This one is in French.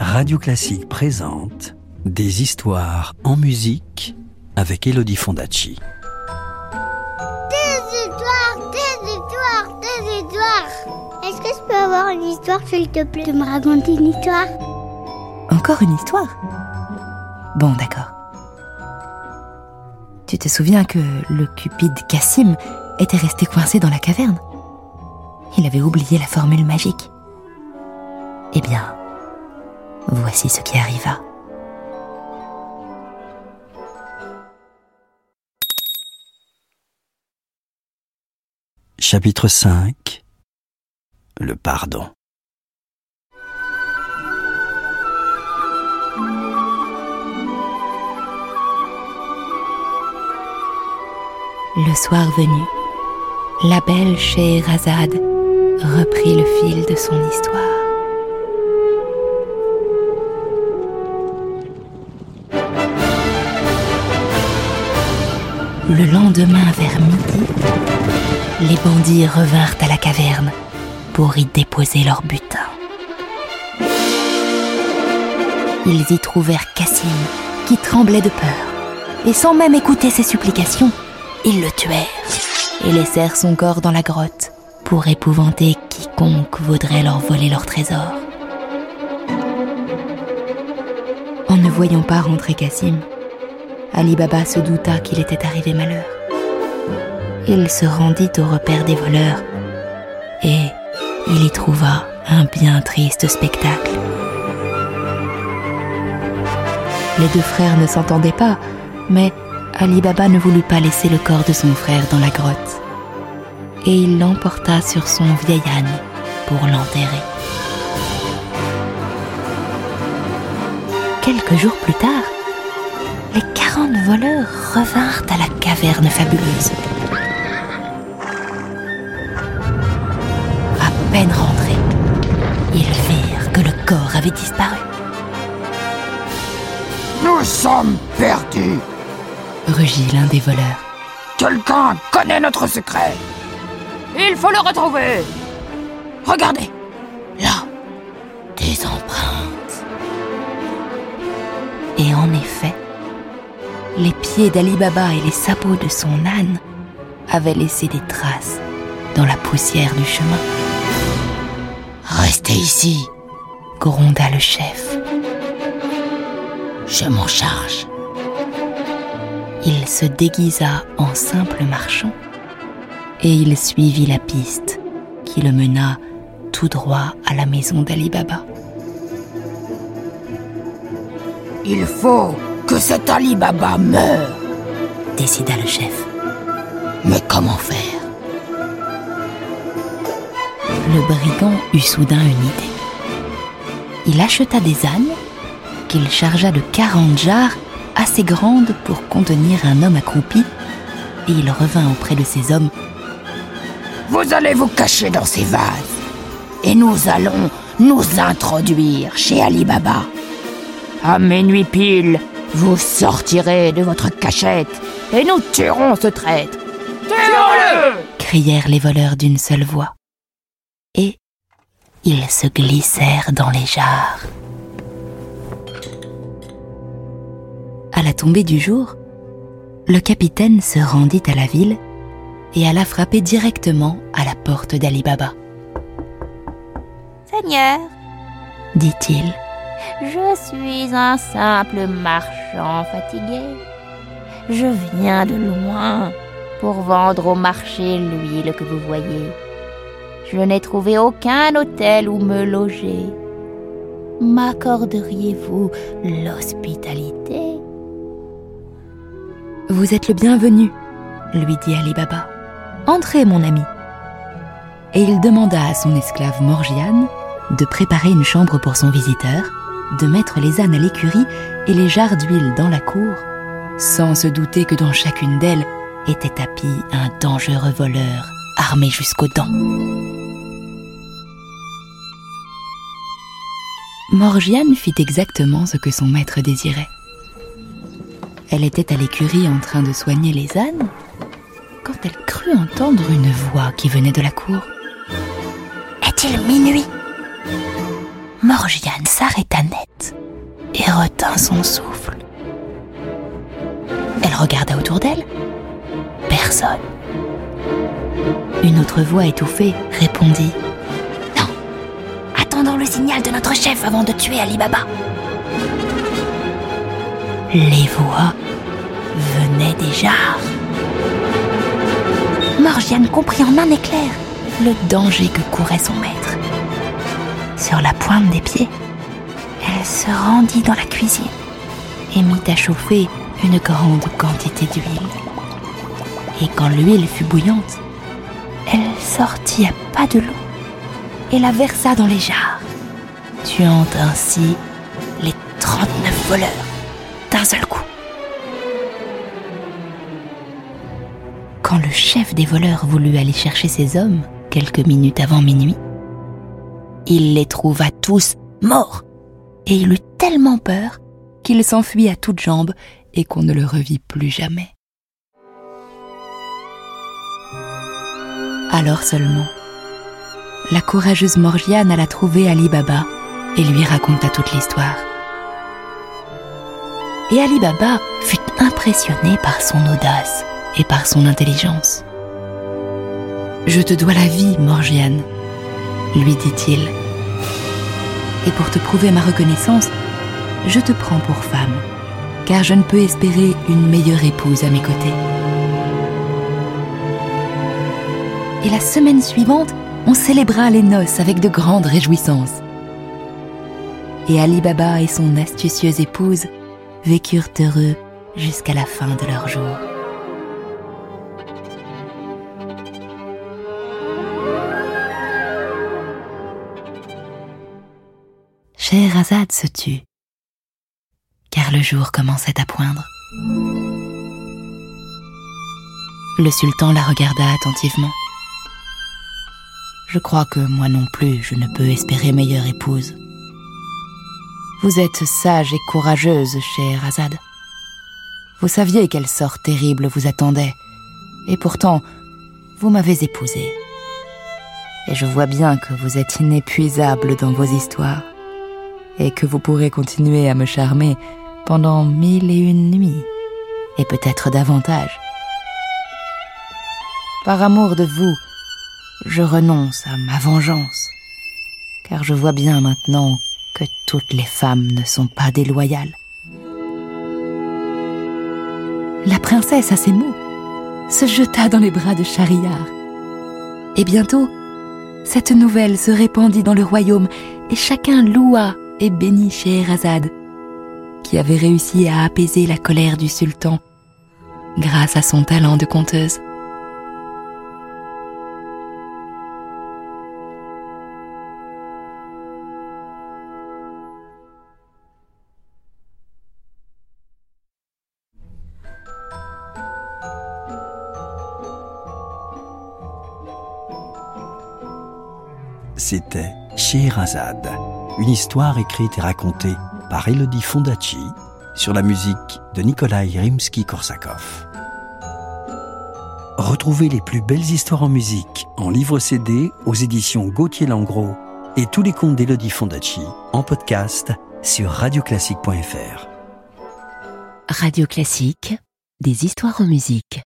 Radio Classique présente Des histoires en musique avec Elodie Fondacci. Des histoires, des histoires, des histoires. Est-ce que je peux avoir une histoire, s'il te plaît, de me raconter une histoire? Encore une histoire? Bon, d'accord. Tu te souviens que le cupide Cassim était resté coincé dans la caverne? Il avait oublié la formule magique. Eh bien, voici ce qui arriva. Chapitre 5 Le pardon. Le soir venu, la belle Scheherazade reprit le fil de son histoire. Le lendemain vers midi, les bandits revinrent à la caverne pour y déposer leur butin. Ils y trouvèrent Cassim, qui tremblait de peur, et sans même écouter ses supplications, ils le tuèrent et laissèrent son corps dans la grotte pour épouvanter quiconque voudrait leur voler leur trésor. En ne voyant pas rentrer Cassim, Ali Baba se douta qu'il était arrivé malheur. Il se rendit au repère des voleurs et il y trouva un bien triste spectacle. Les deux frères ne s'entendaient pas, mais Ali Baba ne voulut pas laisser le corps de son frère dans la grotte. Et il l'emporta sur son vieil âne pour l'enterrer. Quelques jours plus tard, les 40 voleurs revinrent à la caverne fabuleuse. À peine rentrés, ils virent que le corps avait disparu. Nous sommes perdus. Rugit l'un des voleurs. Quelqu'un connaît notre secret. Il faut le retrouver. Regardez, là, des empreintes. Et en effet, les pieds d'Ali Baba et les sabots de son âne avaient laissé des traces dans la poussière du chemin. Restez ici, Gronda le chef. je m'en charge. Il se déguisa en simple marchand et il suivit la piste qui le mena tout droit à la maison d'Ali Baba. Il faut que cet Ali Baba meure. Décida le chef. Mais comment faire? Le brigand eut soudain une idée. Il acheta des ânes qu'il chargea de 40 jarres assez grandes pour contenir un homme accroupi et il revint auprès de ces hommes Vous allez vous cacher dans ces vases. Et nous allons nous introduire chez Ali Baba. À minuit pile, vous sortirez de votre cachette et nous tuerons ce traître. Tuons-le crièrent les voleurs d'une seule voix. Et ils se glissèrent dans les jarres. À la tombée du jour, le capitaine se rendit à la ville et alla frapper directement à la porte d'Ali Baba. Seigneur, Dit-il, je suis un simple marchand fatigué. Je viens de loin pour vendre au marché l'huile que vous voyez. Je n'ai trouvé aucun hôtel où me loger. M'accorderiez-vous l'hospitalité? Vous êtes le bienvenu, lui dit Ali Baba. Entrez, mon ami. Et il demanda à son esclave Morgiane de préparer une chambre pour son visiteur, de mettre les ânes à l'écurie et les jarres d'huile dans la cour, sans se douter que dans chacune d'elles était tapi un dangereux voleur armé jusqu'aux dents. Morgiane fit exactement ce que son maître désirait. Elle était à l'écurie en train de soigner les ânes quand elle crut entendre une voix qui venait de la cour. Est-il minuit? Morgiane s'arrêta net et retint son souffle. Elle regarda autour d'elle. Personne. Une autre voix étouffée répondit Non, attendons le signal de notre chef avant de tuer Ali Baba. Les voix venaient déjà. Morgiane comprit en un éclair le danger que courait son maître. Sur la pointe des pieds, elle se rendit dans la cuisine et mit à chauffer une grande quantité d'huile. Et quand l'huile fut bouillante, elle sortit à pas de l'eau et la versa dans les jarres, tuant ainsi les 39 voleurs d'un seul coup. Quand le chef des voleurs voulut aller chercher ses hommes, quelques minutes avant minuit, il les trouva tous morts, et il eut tellement peur qu'il s'enfuit à toutes jambes et qu'on ne le revit plus jamais. Alors seulement, la courageuse Morgiane alla trouver Ali Baba et lui raconta toute l'histoire. Et Ali Baba fut impressionné par son audace et par son intelligence. Je te dois la vie, Morgiane, lui dit-il. Et pour te prouver ma reconnaissance, je te prends pour femme, car je ne peux espérer une meilleure épouse à mes côtés. Et la semaine suivante, on célébra les noces avec de grandes réjouissances. Et Ali Baba et son astucieuse épouse vécurent heureux jusqu'à la fin de leur jour. Scheherazade se tut, car le jour commençait à poindre. Le sultan la regarda attentivement. Je crois que moi non plus je ne peux espérer meilleure épouse. Vous êtes sage et courageuse, Scheherazade. Vous saviez quel sort terrible vous attendait, et pourtant, vous m'avez épousée. Et je vois bien que vous êtes inépuisable dans vos histoires et que vous pourrez continuer à me charmer pendant mille et une nuits, et peut-être davantage. Par amour de vous, je renonce à ma vengeance, car je vois bien maintenant que toutes les femmes ne sont pas déloyales. La princesse, à ces mots, se jeta dans les bras de Schahriar. Et bientôt, cette nouvelle se répandit dans le royaume et chacun loua et bénit Scheherazade, qui avait réussi à apaiser la colère du sultan grâce à son talent de conteuse. C'était Scheherazade une histoire écrite et racontée par Elodie Fondacci sur la musique de Nikolai Rimsky-Korsakov. Retrouvez les plus belles histoires en musique en livre CD aux éditions Gauthier Langros et tous les contes d'Elodie Fondacci en podcast sur radioclassique.fr. Radio Classique, des histoires en musique.